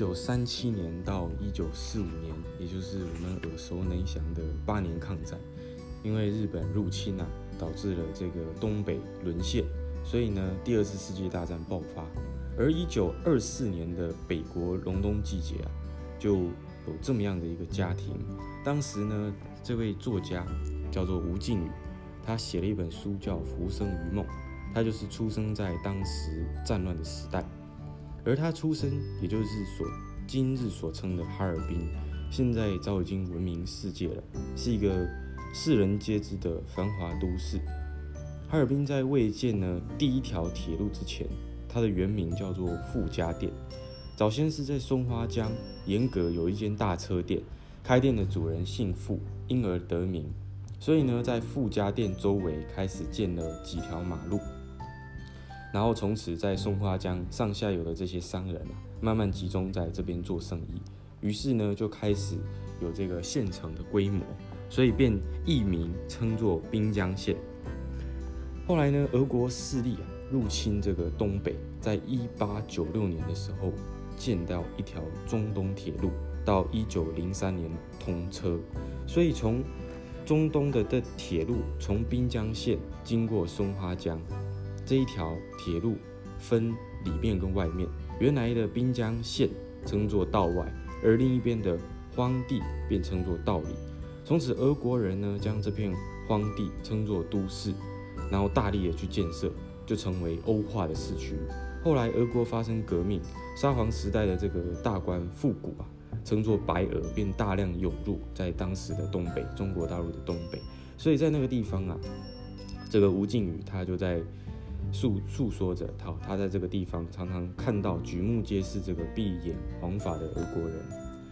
九三七年到一九四五年，也就是我们耳熟能详的八年抗战，因为日本入侵啊，导致了这个东北沦陷，所以呢，第二次世界大战爆发。而一九二四年的北国隆冬季节啊，就有这么样的一个家庭。当时呢，这位作家叫做吴敬宇，他写了一本书叫《浮生于梦》，他就是出生在当时战乱的时代。而他出生，也就是所今日所称的哈尔滨，现在早已经闻名世界了，是一个世人皆知的繁华都市。哈尔滨在未建呢第一条铁路之前，它的原名叫做富家店，早先是在松花江沿阁有一间大车店，开店的主人姓富，因而得名。所以呢，在富家店周围开始建了几条马路。然后从此，在松花江上下游的这些商人啊，慢慢集中在这边做生意。于是呢，就开始有这个县城的规模，所以便艺名称作滨江县。后来呢，俄国势力啊入侵这个东北，在一八九六年的时候，建到一条中东铁路，到一九零三年通车。所以从中东的的铁路从滨江县经过松花江。这一条铁路分里面跟外面，原来的滨江县称作道外，而另一边的荒地便称作道里。从此，俄国人呢将这片荒地称作都市，然后大力的去建设，就成为欧化的市区。后来，俄国发生革命，沙皇时代的这个大官复古啊，称作白俄，便大量涌入在当时的东北，中国大陆的东北。所以在那个地方啊，这个吴敬宇他就在。诉诉说着，他他在这个地方常常看到举目皆是这个闭眼黄发的俄国人。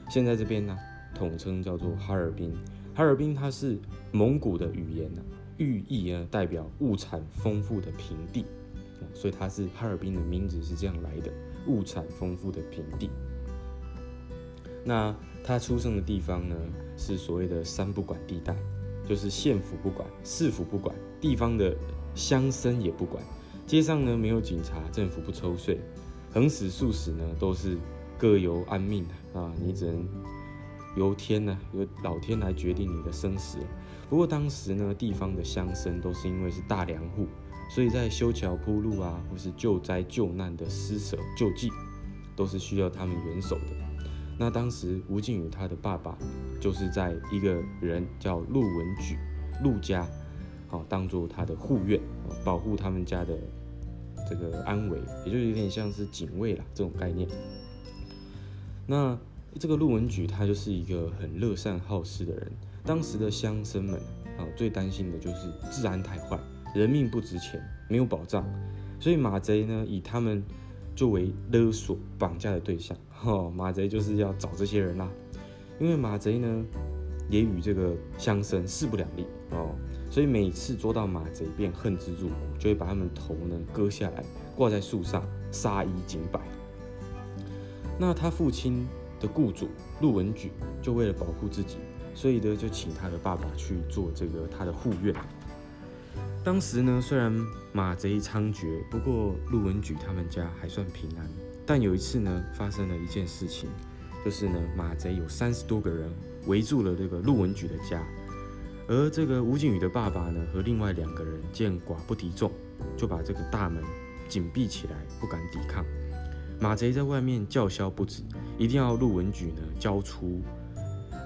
现在这边呢，统称叫做哈尔滨。哈尔滨它是蒙古的语言呢，寓意呢代表物产丰富的平地，所以它是哈尔滨的名字是这样来的，物产丰富的平地。那他出生的地方呢，是所谓的三不管地带，就是县府不管，市府不管，地方的乡绅也不管。街上呢没有警察，政府不抽税，横死竖死呢都是各由安命啊！你只能由天呢，由老天来决定你的生死。不过当时呢，地方的乡绅都是因为是大粮户，所以在修桥铺路啊，或是救灾救难的施舍救济，都是需要他们援手的。那当时吴敬宇他的爸爸就是在一个人叫陆文举，陆家，好当做他的护院，保护他们家的。这个安危，也就有点像是警卫啦这种概念。那这个陆文举他就是一个很乐善好施的人。当时的乡绅们啊，最担心的就是治安太坏，人命不值钱，没有保障。所以马贼呢，以他们作为勒索、绑架的对象。哈，马贼就是要找这些人啦。因为马贼呢，也与这个乡绅势不两立哦。所以每次捉到马贼，便恨之入骨，就会把他们头呢割下来挂在树上，杀一儆百。那他父亲的雇主陆文举就为了保护自己，所以呢就请他的爸爸去做这个他的护院。当时呢虽然马贼猖獗，不过陆文举他们家还算平安。但有一次呢发生了一件事情，就是呢马贼有三十多个人围住了这个陆文举的家。而这个吴景宇的爸爸呢，和另外两个人见寡不敌众，就把这个大门紧闭起来，不敢抵抗。马贼在外面叫嚣不止，一定要陆文举呢交出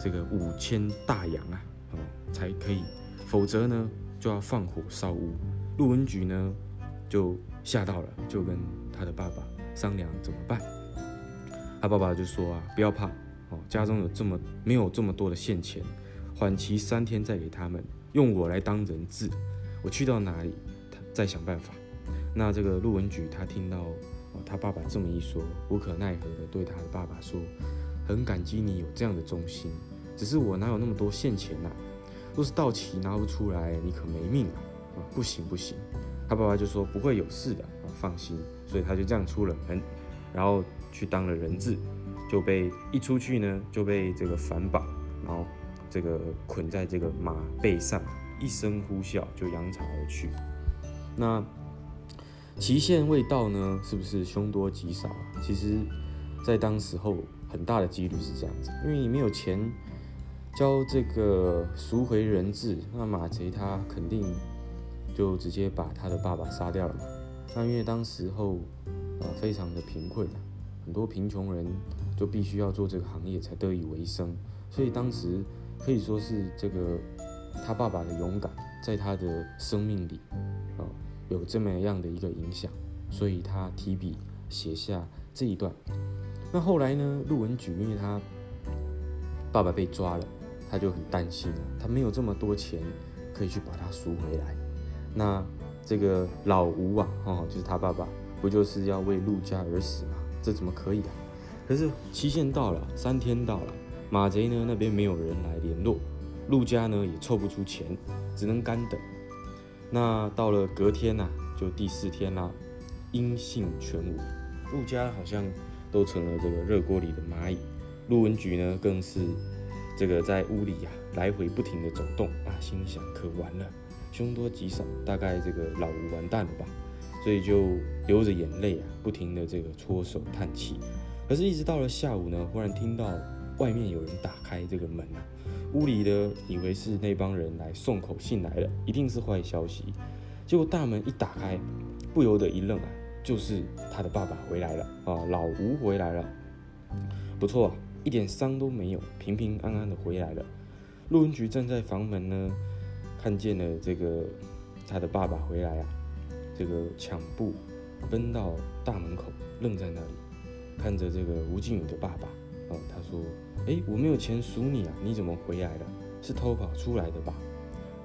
这个五千大洋啊，哦才可以，否则呢就要放火烧屋。陆文举呢就吓到了，就跟他的爸爸商量怎么办。他爸爸就说啊，不要怕哦，家中有这么没有这么多的现钱。缓期三天再给他们，用我来当人质，我去到哪里，他再想办法。那这个陆文举他听到哦他爸爸这么一说，无可奈何的对他的爸爸说：“很感激你有这样的忠心，只是我哪有那么多现钱呐？若是到期拿不出来，你可没命了啊！不行不行。”他爸爸就说：“不会有事的啊，放心。”所以他就这样出了门，然后去当了人质，就被一出去呢就被这个反绑，然后。这个捆在这个马背上，一声呼啸就扬长而去。那期限未到呢，是不是凶多吉少？其实在当时候很大的几率是这样子，因为你没有钱交这个赎回人质，那马贼他肯定就直接把他的爸爸杀掉了嘛。那因为当时候呃非常的贫困，很多贫穷人就必须要做这个行业才得以为生，所以当时可以说是这个他爸爸的勇敢在他的生命里啊有这么样的一个影响，所以他提笔写下这一段。那后来呢，陆文举因为他爸爸被抓了。他就很担心他没有这么多钱可以去把他赎回来。那这个老吴啊，哦，就是他爸爸，不就是要为陆家而死吗？这怎么可以啊？可是期限到了，三天到了，马贼呢那边没有人来联络，陆家呢也凑不出钱，只能干等。那到了隔天呐，就第四天啦，音信全无，陆家好像都成了这个热锅里的蚂蚁，陆文举呢更是。这个在屋里呀，来回不停的走动啊，心想可完了，凶多吉少，大概这个老吴完蛋了吧，所以就流着眼泪啊，不停的这个搓手叹气。可是，一直到了下午呢，忽然听到外面有人打开这个门啊，屋里的以为是那帮人来送口信来了，一定是坏消息。结果大门一打开，不由得一愣啊，就是他的爸爸回来了啊，老吴回来了，不错啊。一点伤都没有，平平安安的回来了。陆文菊站在房门呢，看见了这个他的爸爸回来啊，这个抢步奔到大门口，愣在那里，看着这个吴靖宇的爸爸。他说：“哎，我没有钱赎你啊，你怎么回来了？是偷跑出来的吧？”“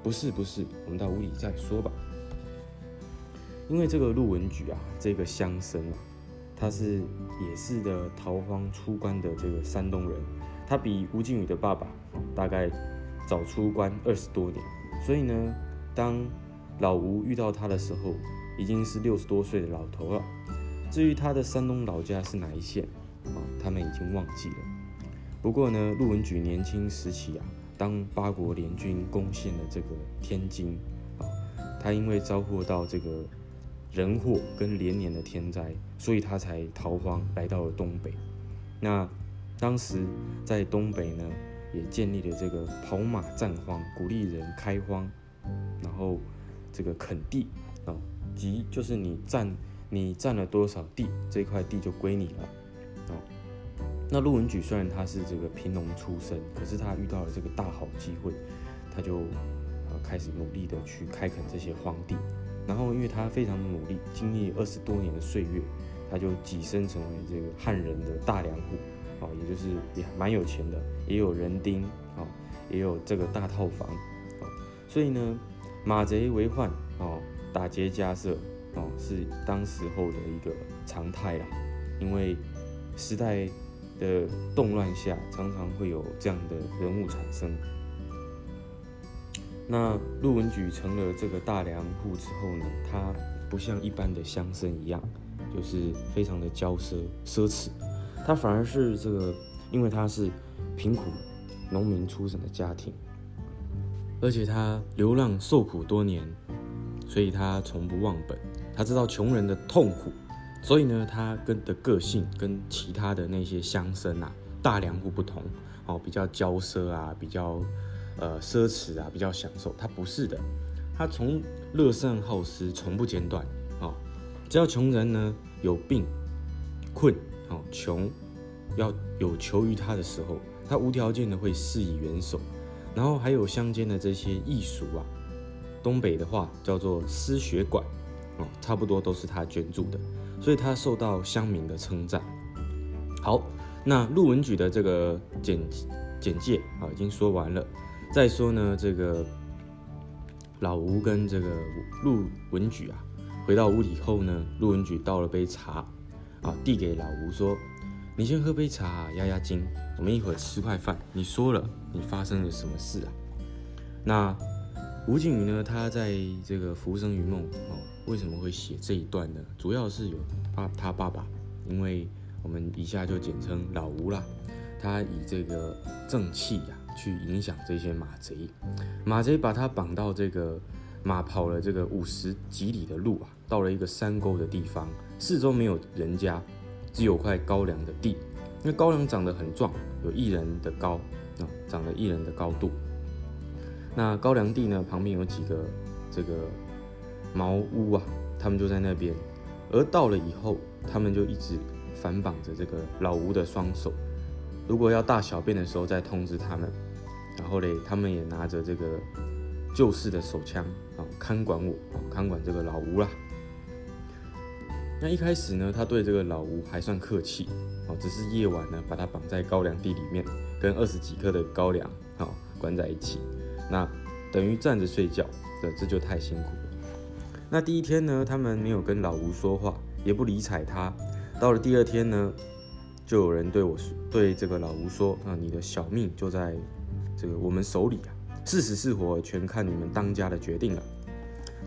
不是，不是，我们到屋里再说吧。”因为这个陆文举啊，这个乡绅啊。他是也是的逃荒出关的这个山东人，他比吴靖宇的爸爸大概早出关二十多年，所以呢，当老吴遇到他的时候，已经是六十多岁的老头了。至于他的山东老家是哪一县，啊，他们已经忘记了。不过呢，陆文举年轻时期啊，当八国联军攻陷了这个天津，啊，他因为遭获到这个。人祸跟连年的天灾，所以他才逃荒来到了东北。那当时在东北呢，也建立了这个跑马占荒，鼓励人开荒，然后这个垦地啊，即就是你占你占了多少地，这块地就归你了。那陆文举虽然他是这个贫农出身，可是他遇到了这个大好机会，他就啊开始努力的去开垦这些荒地。然后，因为他非常努力，经历二十多年的岁月，他就跻身成为这个汉人的大粮户，哦，也就是也蛮有钱的，也有人丁，哦，也有这个大套房，哦，所以呢，马贼为患，哦，打劫家舍，哦，是当时候的一个常态啦。因为时代的动乱下，常常会有这样的人物产生。那陆文举成了这个大梁户之后呢，他不像一般的乡绅一样，就是非常的骄奢奢侈，他反而是这个，因为他是贫苦农民出身的家庭，而且他流浪受苦多年，所以他从不忘本，他知道穷人的痛苦，所以呢，他跟的个性跟其他的那些乡绅啊、大梁户不同，哦，比较骄奢啊，比较。呃，奢侈啊，比较享受。他不是的，他从乐善好施，从不间断。哦，只要穷人呢有病、困、哦穷，要有求于他的时候，他无条件的会施以援手。然后还有乡间的这些艺俗啊，东北的话叫做私学馆，哦，差不多都是他捐助的，所以他受到乡民的称赞。好，那陆文举的这个简简介啊，已经说完了。再说呢，这个老吴跟这个陆文举啊，回到屋里后呢，陆文举倒了杯茶，啊，递给老吴说：“你先喝杯茶压压惊，我们一会儿吃块饭。你说了，你发生了什么事啊？”那吴景宇呢，他在这个《浮生于梦》，为什么会写这一段呢？主要是有爸他爸爸，因为我们以下就简称老吴啦，他以这个正气呀。去影响这些马贼，马贼把他绑到这个马跑了这个五十几里的路啊，到了一个山沟的地方，四周没有人家，只有块高粱的地。那高粱长得很壮，有一人的高啊，长了一人的高度。那高粱地呢，旁边有几个这个茅屋啊，他们就在那边。而到了以后，他们就一直反绑着这个老吴的双手。如果要大小便的时候，再通知他们。然后嘞，他们也拿着这个旧式的手枪啊，看管我，看管这个老吴啦。那一开始呢，他对这个老吴还算客气，哦，只是夜晚呢，把他绑在高粱地里面，跟二十几克的高粱，哦，关在一起，那等于站着睡觉，这这就太辛苦。那第一天呢，他们没有跟老吴说话，也不理睬他。到了第二天呢，就有人对我，对这个老吴说，啊，你的小命就在这个我们手里啊，是死是活，全看你们当家的决定了。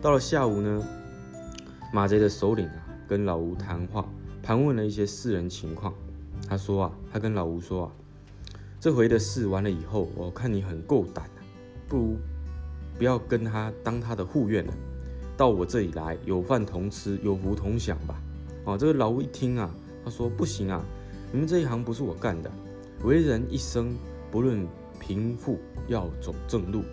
到了下午呢，马贼的首领啊。跟老吴谈话，盘问了一些私人情况。他说啊，他跟老吴说啊，这回的事完了以后，我看你很够胆啊，不如不要跟他当他的护院了，到我这里来，有饭同吃，有福同享吧。哦，这个老吴一听啊，他说不行啊，你们这一行不是我干的，为人一生不论贫富，要走正路，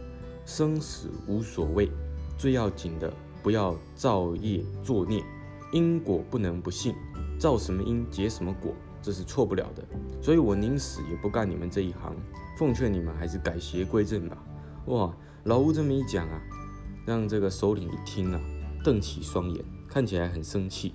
生死无所谓，最要紧的不要造业作孽。因果不能不信，造什么因结什么果，这是错不了的。所以我宁死也不干你们这一行。奉劝你们还是改邪归正吧。哇，老吴这么一讲啊，让这个首领一听啊，瞪起双眼，看起来很生气。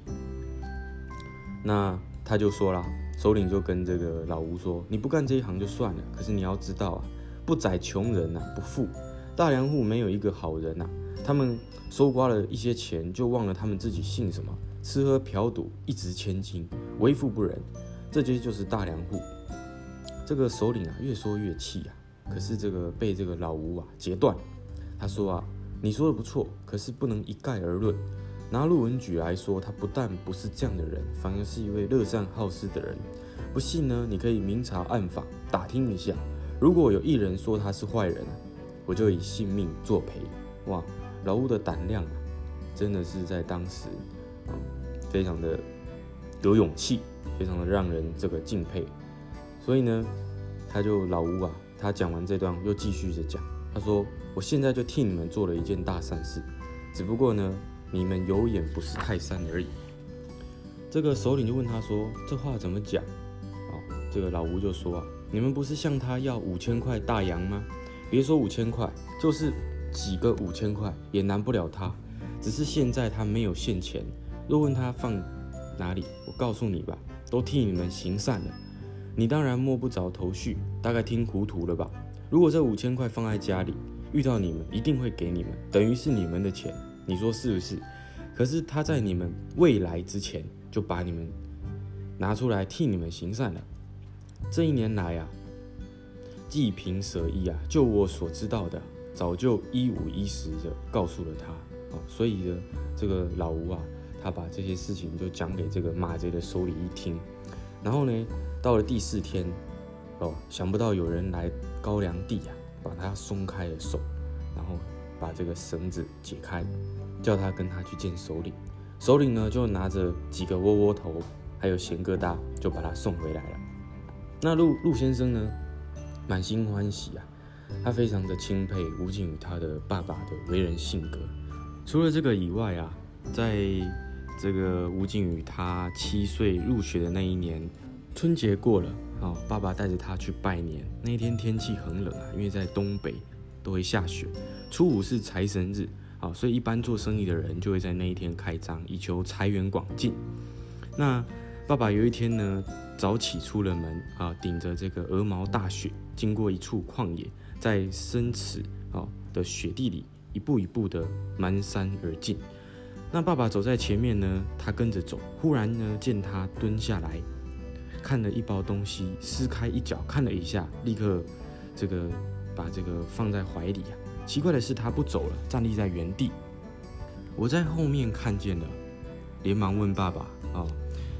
那他就说啦，首领就跟这个老吴说：“你不干这一行就算了，可是你要知道啊，不宰穷人呐，不富大梁户没有一个好人呐。”他们收刮了一些钱，就忘了他们自己姓什么，吃喝嫖赌，一掷千金，为富不仁，这些就是大梁户。这个首领啊，越说越气啊，可是这个被这个老吴啊截断。他说啊，你说的不错，可是不能一概而论。拿陆文举来说，他不但不是这样的人，反而是一位乐善好施的人。不信呢，你可以明察暗访，打听一下。如果有一人说他是坏人，我就以性命作陪。哇！老吴的胆量啊，真的是在当时啊，非常的有勇气，非常的让人这个敬佩。所以呢，他就老吴啊，他讲完这段又继续着讲，他说：“我现在就替你们做了一件大善事，只不过呢，你们有眼不识泰山而已。”这个首领就问他说：“这话怎么讲？”哦，这个老吴就说啊：“你们不是向他要五千块大洋吗？别说五千块，就是。”几个五千块也难不了他，只是现在他没有现钱。若问他放哪里，我告诉你吧，都替你们行善了。你当然摸不着头绪，大概听糊涂了吧？如果这五千块放在家里，遇到你们一定会给你们，等于是你们的钱，你说是不是？可是他在你们未来之前就把你们拿出来替你们行善了。这一年来啊，济贫舍义啊，就我所知道的。早就一五一十的告诉了他，啊，所以呢，这个老吴啊，他把这些事情就讲给这个马贼的首领一听，然后呢，到了第四天，哦，想不到有人来高粱地啊，把他松开了手，然后把这个绳子解开，叫他跟他去见首领，首领呢就拿着几个窝窝头，还有咸疙瘩，就把他送回来了。那陆陆先生呢，满心欢喜啊。他非常的钦佩吴景宇他的爸爸的为人性格。除了这个以外啊，在这个吴景宇他七岁入学的那一年，春节过了，好，爸爸带着他去拜年。那一天天气很冷啊，因为在东北都会下雪。初五是财神日，好，所以一般做生意的人就会在那一天开张，以求财源广进。那爸爸有一天呢，早起出了门啊，顶着这个鹅毛大雪，经过一处旷野。在深尺啊的雪地里，一步一步的蹒跚而进。那爸爸走在前面呢，他跟着走。忽然呢，见他蹲下来，看了一包东西，撕开一角看了一下，立刻这个把这个放在怀里啊。奇怪的是，他不走了，站立在原地。我在后面看见了，连忙问爸爸啊：“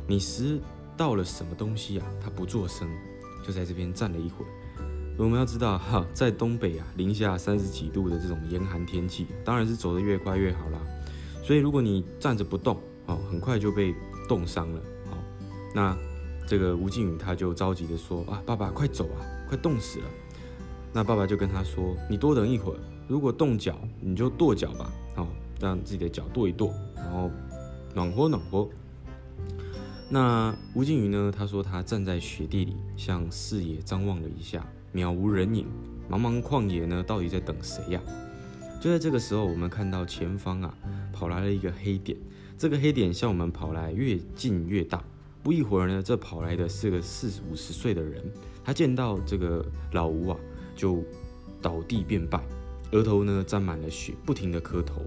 你拾到了什么东西啊？”他不作声，就在这边站了一会儿。我们要知道哈，在东北啊，零下三十几度的这种严寒天气，当然是走得越快越好啦。所以如果你站着不动，哦，很快就被冻伤了。好，那这个吴靖宇他就着急的说啊，爸爸快走啊，快冻死了。那爸爸就跟他说，你多等一会儿，如果冻脚，你就跺脚吧，哦，让自己的脚跺一跺，然后暖和暖和。那吴靖宇呢？他说他站在雪地里，向四野张望了一下，渺无人影，茫茫旷野呢，到底在等谁呀？就在这个时候，我们看到前方啊，跑来了一个黑点。这个黑点向我们跑来，越近越大。不一会儿呢，这跑来的是个四五十岁的人。他见到这个老吴啊，就倒地便拜，额头呢沾满了血，不停的磕头。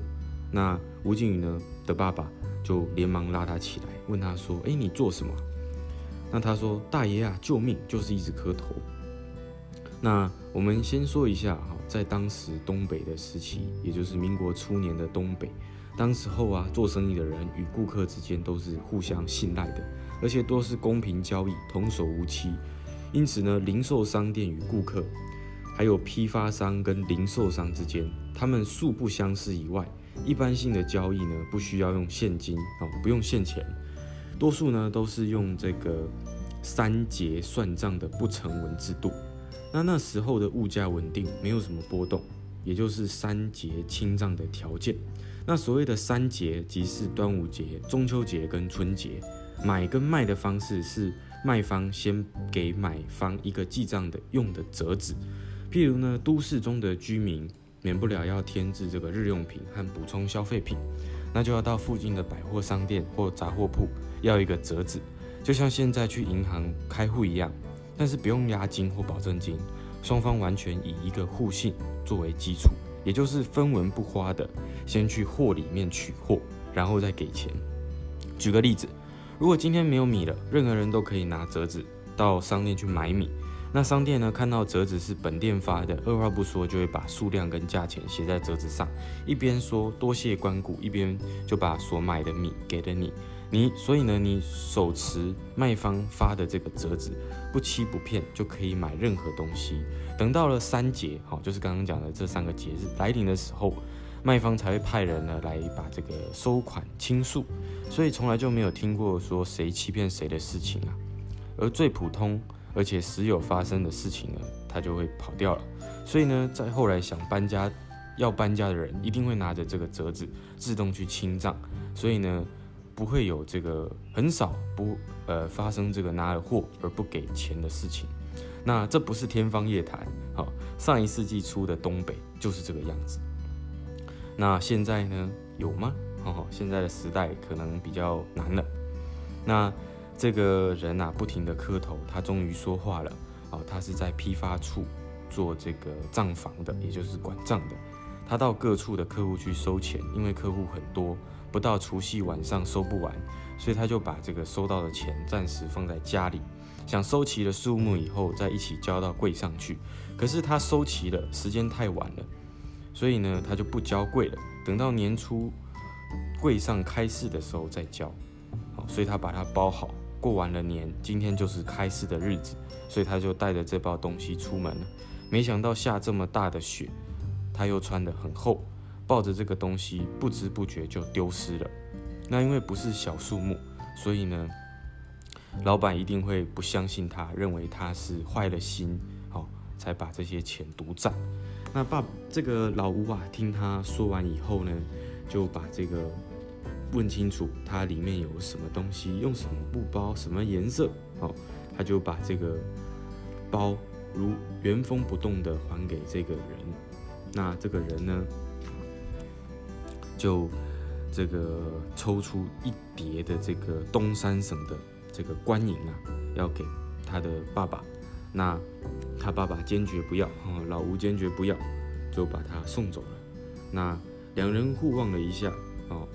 那吴靖宇呢的爸爸就连忙拉他起来。问他说：“哎，你做什么？”那他说：“大爷啊，救命！就是一直磕头。”那我们先说一下哈，在当时东北的时期，也就是民国初年的东北，当时候啊，做生意的人与顾客之间都是互相信赖的，而且都是公平交易，童叟无欺。因此呢，零售商店与顾客，还有批发商跟零售商之间，他们素不相识以外，一般性的交易呢，不需要用现金哦，不用现钱。多数呢都是用这个三节算账的不成文制度。那那时候的物价稳定，没有什么波动，也就是三节清账的条件。那所谓的三节，即是端午节、中秋节跟春节。买跟卖的方式是卖方先给买方一个记账的用的折子。譬如呢，都市中的居民免不了要添置这个日用品和补充消费品。那就要到附近的百货商店或杂货铺要一个折子，就像现在去银行开户一样，但是不用押金或保证金，双方完全以一个互信作为基础，也就是分文不花的，先去货里面取货，然后再给钱。举个例子，如果今天没有米了，任何人都可以拿折子到商店去买米。那商店呢？看到折子是本店发的，二话不说就会把数量跟价钱写在折子上，一边说多谢关顾，一边就把所买的米给了你。你所以呢，你手持卖方发的这个折子，不欺不骗，就可以买任何东西。等到了三节，好，就是刚刚讲的这三个节日来临的时候，卖方才会派人呢来把这个收款清数。所以从来就没有听过说谁欺骗谁的事情啊。而最普通。而且时有发生的事情呢，他就会跑掉了。所以呢，在后来想搬家要搬家的人，一定会拿着这个折子自动去清账。所以呢，不会有这个很少不呃发生这个拿了货而不给钱的事情。那这不是天方夜谭，好，上一世纪初的东北就是这个样子。那现在呢，有吗？哦，现在的时代可能比较难了。那。这个人啊，不停的磕头，他终于说话了。哦，他是在批发处做这个账房的，也就是管账的。他到各处的客户去收钱，因为客户很多，不到除夕晚上收不完，所以他就把这个收到的钱暂时放在家里，想收齐了数目以后再一起交到柜上去。可是他收齐了，时间太晚了，所以呢，他就不交柜了，等到年初柜上开市的时候再交。好，所以他把它包好。过完了年，今天就是开市的日子，所以他就带着这包东西出门了。没想到下这么大的雪，他又穿得很厚，抱着这个东西不知不觉就丢失了。那因为不是小数目，所以呢，老板一定会不相信他，认为他是坏了心，好才把这些钱独占。那爸，这个老吴啊，听他说完以后呢，就把这个。问清楚它里面有什么东西，用什么布包，什么颜色，好，他就把这个包如原封不动的还给这个人。那这个人呢，就这个抽出一叠的这个东三省的这个官银啊，要给他的爸爸。那他爸爸坚决不要，老吴坚决不要，就把他送走了。那两人互望了一下，哦。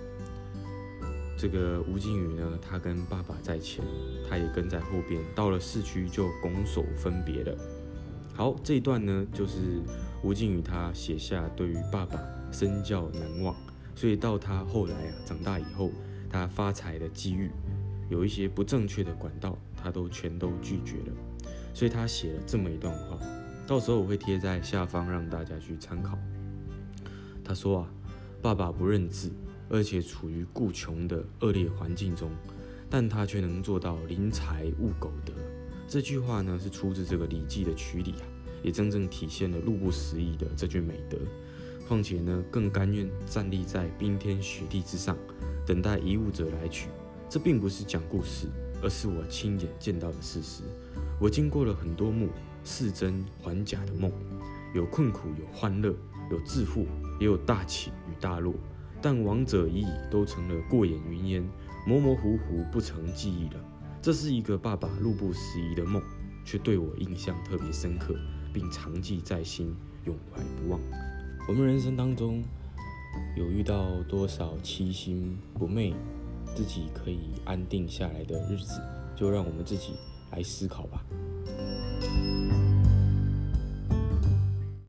这个吴靖宇呢，他跟爸爸在前，他也跟在后边。到了市区就拱手分别了。好，这一段呢，就是吴靖宇他写下对于爸爸身教难忘，所以到他后来啊长大以后，他发财的机遇，有一些不正确的管道，他都全都拒绝了。所以他写了这么一段话，到时候我会贴在下方让大家去参考。他说啊，爸爸不认字。而且处于固穷的恶劣环境中，但他却能做到临财勿苟得。这句话呢，是出自这个《礼记》的曲礼啊，也真正体现了路不拾遗的这句美德。况且呢，更甘愿站立在冰天雪地之上，等待遗物者来取。这并不是讲故事，而是我亲眼见到的事实。我经过了很多幕似真还假的梦，有困苦，有欢乐，有致富，也有大起与大落。但亡者已矣，都成了过眼云烟，模模糊糊，不成记忆了。这是一个爸爸路不拾遗的梦，却对我印象特别深刻，并长记在心，永怀不忘。我们人生当中有遇到多少七心不昧、自己可以安定下来的日子，就让我们自己来思考吧。